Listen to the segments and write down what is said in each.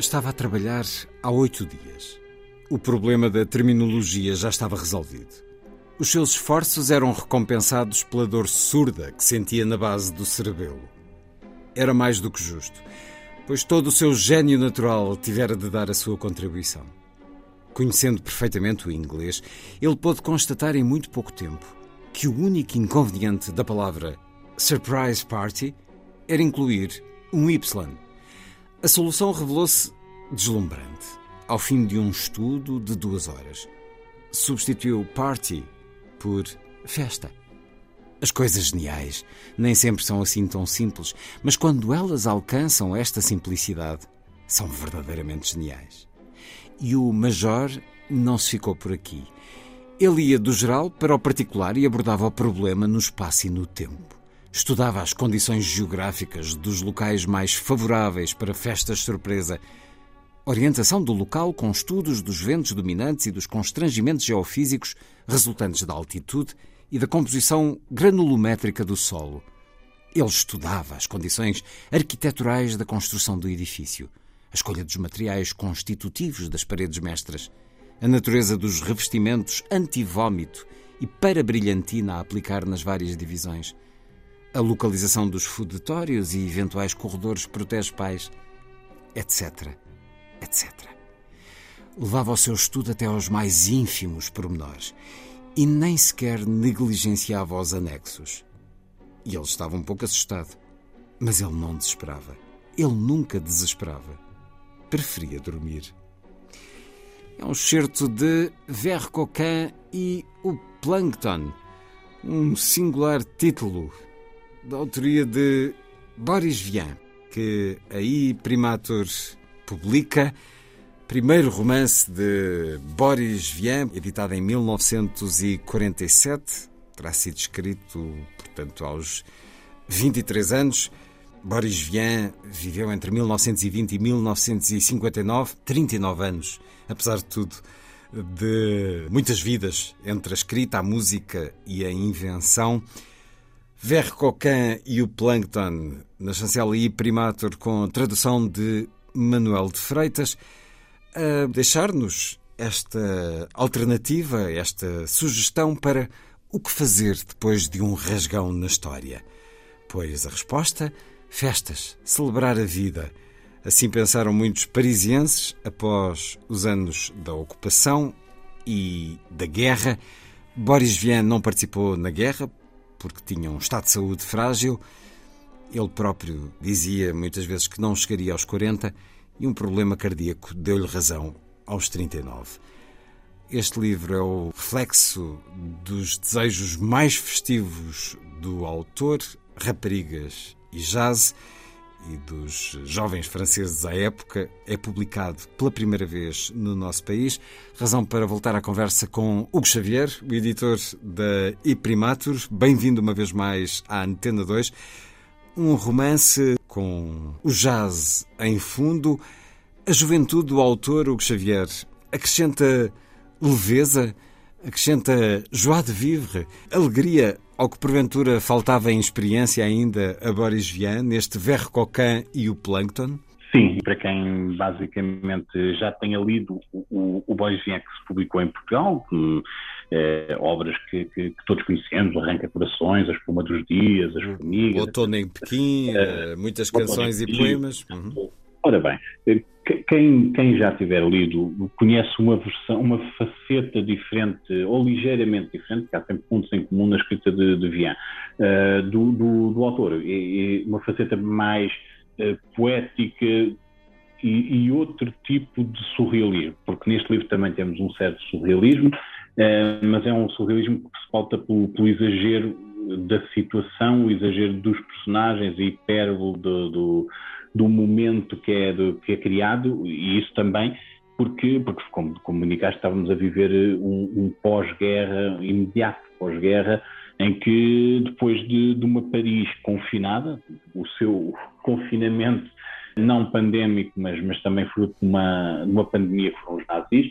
Estava a trabalhar há oito dias. O problema da terminologia já estava resolvido. Os seus esforços eram recompensados pela dor surda que sentia na base do cerebelo. Era mais do que justo, pois todo o seu gênio natural tivera de dar a sua contribuição. Conhecendo perfeitamente o inglês, ele pôde constatar em muito pouco tempo que o único inconveniente da palavra surprise party era incluir um Y. A solução revelou-se deslumbrante. Ao fim de um estudo de duas horas, substituiu party por festa. As coisas geniais nem sempre são assim tão simples, mas quando elas alcançam esta simplicidade, são verdadeiramente geniais. E o Major não se ficou por aqui. Ele ia do geral para o particular e abordava o problema no espaço e no tempo. Estudava as condições geográficas dos locais mais favoráveis para festas surpresa Orientação do local com estudos dos ventos dominantes e dos constrangimentos geofísicos resultantes da altitude e da composição granulométrica do solo. Ele estudava as condições arquiteturais da construção do edifício, a escolha dos materiais constitutivos das paredes mestras, a natureza dos revestimentos anti-vômito e para brilhantina a aplicar nas várias divisões, a localização dos fudetórios e eventuais corredores protege-pais, etc etc. Levava o seu estudo até aos mais ínfimos pormenores e nem sequer negligenciava os anexos. E ele estava um pouco assustado, mas ele não desesperava. Ele nunca desesperava. Preferia dormir. É um certo de Vercoquin e o Plankton, um singular título da autoria de Boris Vian, que aí Primator publica primeiro romance de Boris Vian, editado em 1947. Terá sido escrito, portanto, aos 23 anos. Boris Vian viveu entre 1920 e 1959, 39 anos, apesar de tudo, de muitas vidas entre a escrita, a música e a invenção. Vercoquin e o Plankton, na chancela I Primator, com tradução de Manuel de Freitas, a deixar-nos esta alternativa, esta sugestão para o que fazer depois de um rasgão na história. Pois a resposta: festas, celebrar a vida. Assim pensaram muitos parisienses após os anos da ocupação e da guerra. Boris Vian não participou na guerra porque tinha um estado de saúde frágil ele próprio dizia muitas vezes que não chegaria aos 40 e um problema cardíaco deu-lhe razão aos 39. Este livro é o reflexo dos desejos mais festivos do autor, raparigas e jazz, e dos jovens franceses à época. É publicado pela primeira vez no nosso país. Razão para voltar à conversa com Hugo Xavier, o editor da Iprimatur. Bem-vindo uma vez mais à Antena 2 um romance com o jazz em fundo. A juventude do autor, Hugo Xavier, acrescenta leveza, acrescenta joie de vivre, alegria ao que porventura faltava em experiência ainda a Boris Vian, neste Verre e o Plankton? Sim, para quem basicamente já tenha lido o, o, o Boris Vian que se publicou em Portugal, que, é, obras que, que, que, todos conhecemos, Arranca Corações, A Espuma dos Dias, As Formigas. Outono em Pequim, é, muitas canções e poemas. Uhum. Ora bem, eh, quem, quem, já tiver lido conhece uma versão, uma faceta diferente, ou ligeiramente diferente, que há sempre pontos em comum na escrita de, de Vian, uh, do, do, do, autor. E, uma faceta mais uh, poética e, e, outro tipo de surrealismo, porque neste livro também temos um certo surrealismo, eh, mas é um surrealismo que se pauta pelo, pelo, exagero da situação, o exagero dos personagens, a hipérbole do, do, do momento que é, que é criado, e isso também porque, porque como comunicaste, estávamos a viver um, um pós-guerra, imediato pós-guerra, em que depois de, de, uma Paris confinada, o seu confinamento não pandémico, mas, mas também fruto de uma, de uma pandemia que foram os nazis,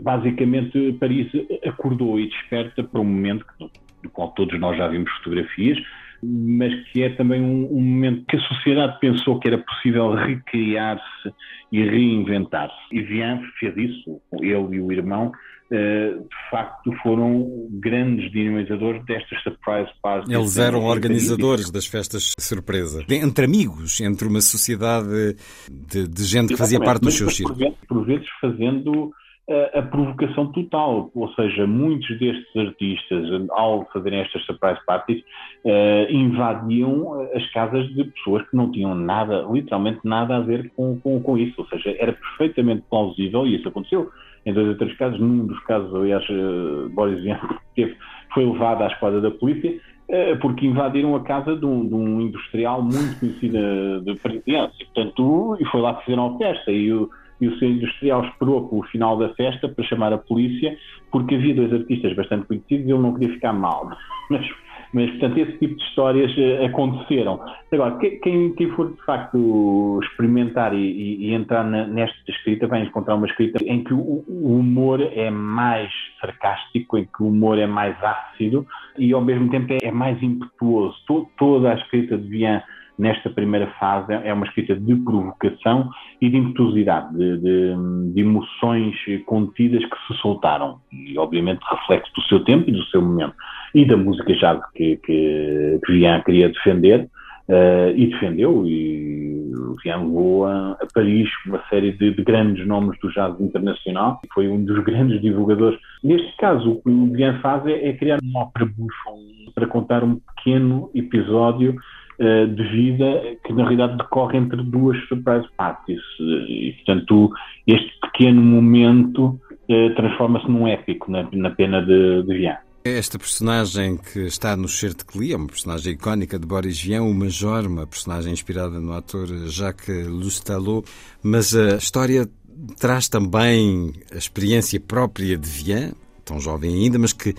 basicamente Paris acordou e desperta para um momento que, do qual todos nós já vimos fotografias, mas que é também um, um, momento que a sociedade pensou que era possível recriar-se e reinventar-se. E Vian fez isso, ele e o irmão, Uh, de facto foram grandes dinamizadores destas surprise parties. Eles eram organizadores das festas de surpresa. Entre amigos, entre uma sociedade de, de gente que fazia parte dos seus círculos. Por vezes fazendo a, provocação total, ou seja, muitos destes artistas, ao fazerem estas surprise parties, uh, invadiam as casas de pessoas que não tinham nada, literalmente nada a ver com, com, com isso, ou seja, era perfeitamente plausível, e isso aconteceu em dois ou três casos, num dos casos, aliás, uh, Boris Vian teve, foi levado à esquadra da polícia, uh, porque invadiram a casa de um, de um industrial muito conhecido de e portanto, e foi lá que fizeram a festa, e o e o seu industrial esperou pelo final da festa para chamar a polícia, porque havia dois artistas bastante conhecidos e ele não queria ficar mal. Mas, mas portanto, esse tipo de histórias uh, aconteceram. Agora, quem, quem, for de facto experimentar e, e, e entrar na, nesta escrita, vai encontrar uma escrita em que o, o, humor é mais sarcástico, em que o humor é mais ácido e ao mesmo tempo é, é mais impetuoso. Todo, toda a escrita de Vian nesta primeira fase é uma escrita de provocação e de impetuosidade, de, de, de, emoções contidas que se soltaram. E obviamente reflexo do seu tempo e do seu momento. E da música jazz que, que, que Vian queria defender uh, e defendeu. E Vian levou a, a, Paris uma série de, de, grandes nomes do jazz internacional. E foi um dos grandes divulgadores. Neste caso o que o Vian faz é, é criar uma ópera bufa para contar um pequeno episódio eh, de vida que na realidade decorre entre duas surprise parties. E, portanto, este pequeno momento uh, transforma-se num épico na, na pena de, de Vian. Esta personagem que está no Chertecli é uma personagem icónica de Boris Vian, o Major, uma personagem inspirada no ator Jacques Lustalot, mas a história traz também a experiência própria de Vian, tão jovem ainda, mas que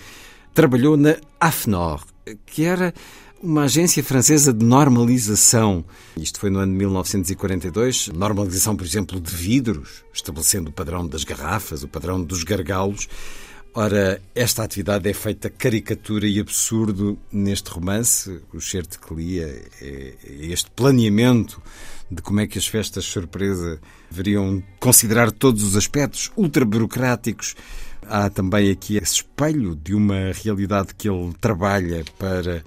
trabalhou na AFNOR, que era uma agência francesa de normalização. Isto foi no ano de 1942. Normalização, por exemplo, de vidros, estabelecendo o padrão das garrafas, o padrão dos gargalos. Ora, esta atividade é feita caricatura e absurdo neste romance. O certo que lia é, é este planeamento de como é que as festas surpresa deveriam considerar todos os aspectos ultra burocráticos. Há também aqui esse espelho de uma realidade que ele trabalha para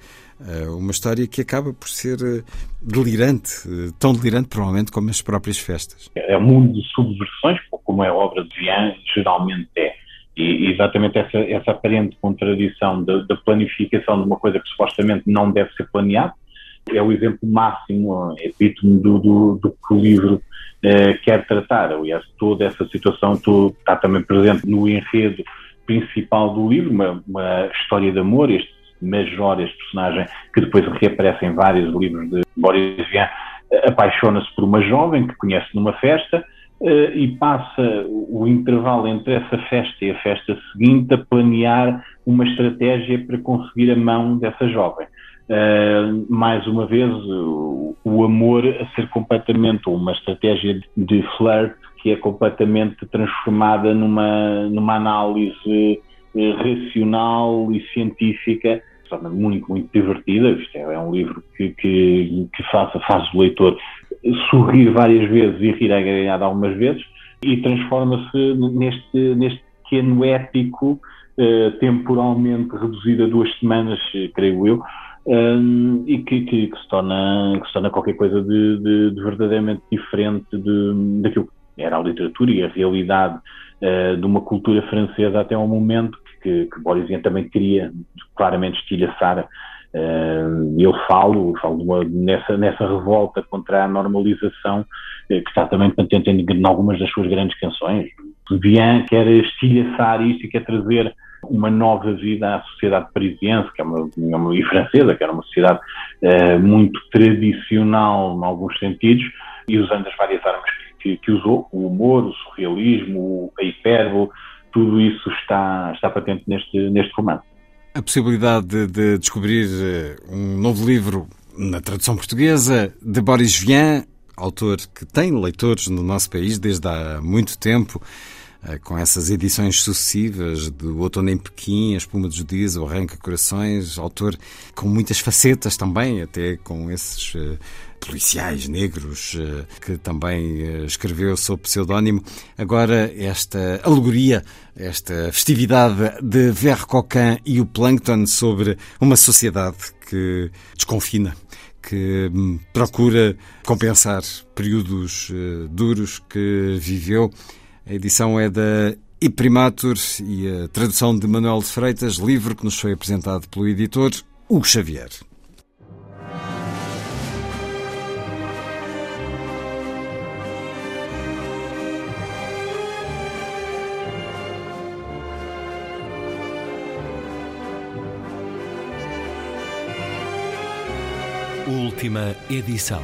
uma história que acaba por ser eh, delirante, eh, tão delirante provavelmente como as próprias festas. É um mundo de subversões, como é a obra de Vian, geralmente é. E exatamente essa, essa aparente contradição da, planificação de uma coisa que supostamente não deve ser planeada é o exemplo máximo, é epítome do, do, do que o livro eh, quer tratar. Aliás, toda essa situação está também presente no enredo principal do livro, uma, uma história de amor, este Major, este personagem que depois reaparece em vários livros de Boris Vian, apaixona-se por uma jovem que conhece numa festa uh, e passa o intervalo entre essa festa e a festa seguinte a planear uma estratégia para conseguir a mão dessa jovem. Uh, mais uma vez, o, o, amor a ser completamente uma estratégia de flirt que é completamente transformada numa, numa análise eh, racional e científica, torna muito, muito divertida. É, é um livro que, que, que faz, faz o leitor sorrir várias vezes e rir agregado algumas vezes e transforma-se neste, neste pequeno épico uh, temporalmente reduzido a duas semanas, creio eu, um, e que, que, que, se torna, que se torna qualquer coisa de, de, de verdadeiramente diferente de, daquilo que era a literatura e a realidade uh, de uma cultura francesa até ao momento que, que Boris também queria claramente estilhaçar. Uh, eu falo, falo nessa, nessa revolta contra a normalização, uh, que está também patente em, algumas das suas grandes canções. Vian quer estilhaçar isto e quer trazer uma nova vida à sociedade parisiense, que é uma, uma, e francesa, que era uma sociedade uh, muito tradicional em alguns sentidos, e usando as várias armas que, que usou, o humor, o surrealismo, a hipérbole, tudo isso está, está patente neste, neste romance. A possibilidade de, de descobrir eh, um novo livro na tradução portuguesa de Boris Vian, autor que tem leitores no nosso país desde há muito tempo, com essas edições sucessivas do Outono em Pequim, A Espuma dos Dias, O Arranca Corações, autor com muitas facetas também, até com esses uh, policiais negros uh, que também escreveu sob pseudónimo. Agora, esta alegoria, esta festividade de Verre Coquin e o Plankton sobre uma sociedade que desconfina que hum, procura compensar períodos duros que viveu a edição é da Iprimatur e a tradução de Manuel de Freitas, livro que nos foi apresentado pelo editor Hugo Xavier. Última edição.